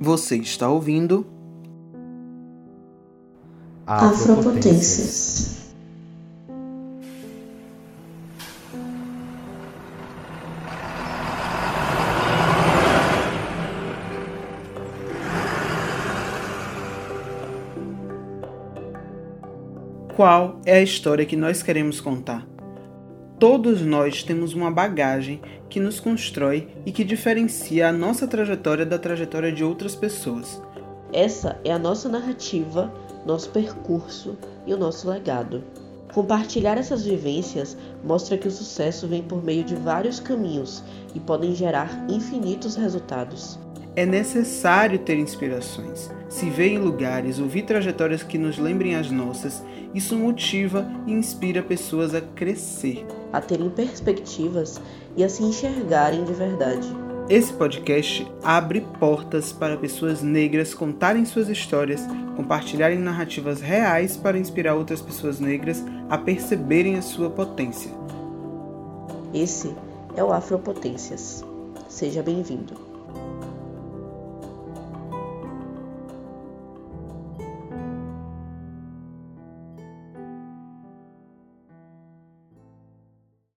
Você está ouvindo Afropotências. Qual é a história que nós queremos contar? Todos nós temos uma bagagem que nos constrói e que diferencia a nossa trajetória da trajetória de outras pessoas. Essa é a nossa narrativa, nosso percurso e o nosso legado. Compartilhar essas vivências mostra que o sucesso vem por meio de vários caminhos e podem gerar infinitos resultados. É necessário ter inspirações, se ver em lugares, ouvir trajetórias que nos lembrem as nossas. Isso motiva e inspira pessoas a crescer, a terem perspectivas e a se enxergarem de verdade. Esse podcast abre portas para pessoas negras contarem suas histórias, compartilharem narrativas reais para inspirar outras pessoas negras a perceberem a sua potência. Esse é o Afropotências. Seja bem-vindo.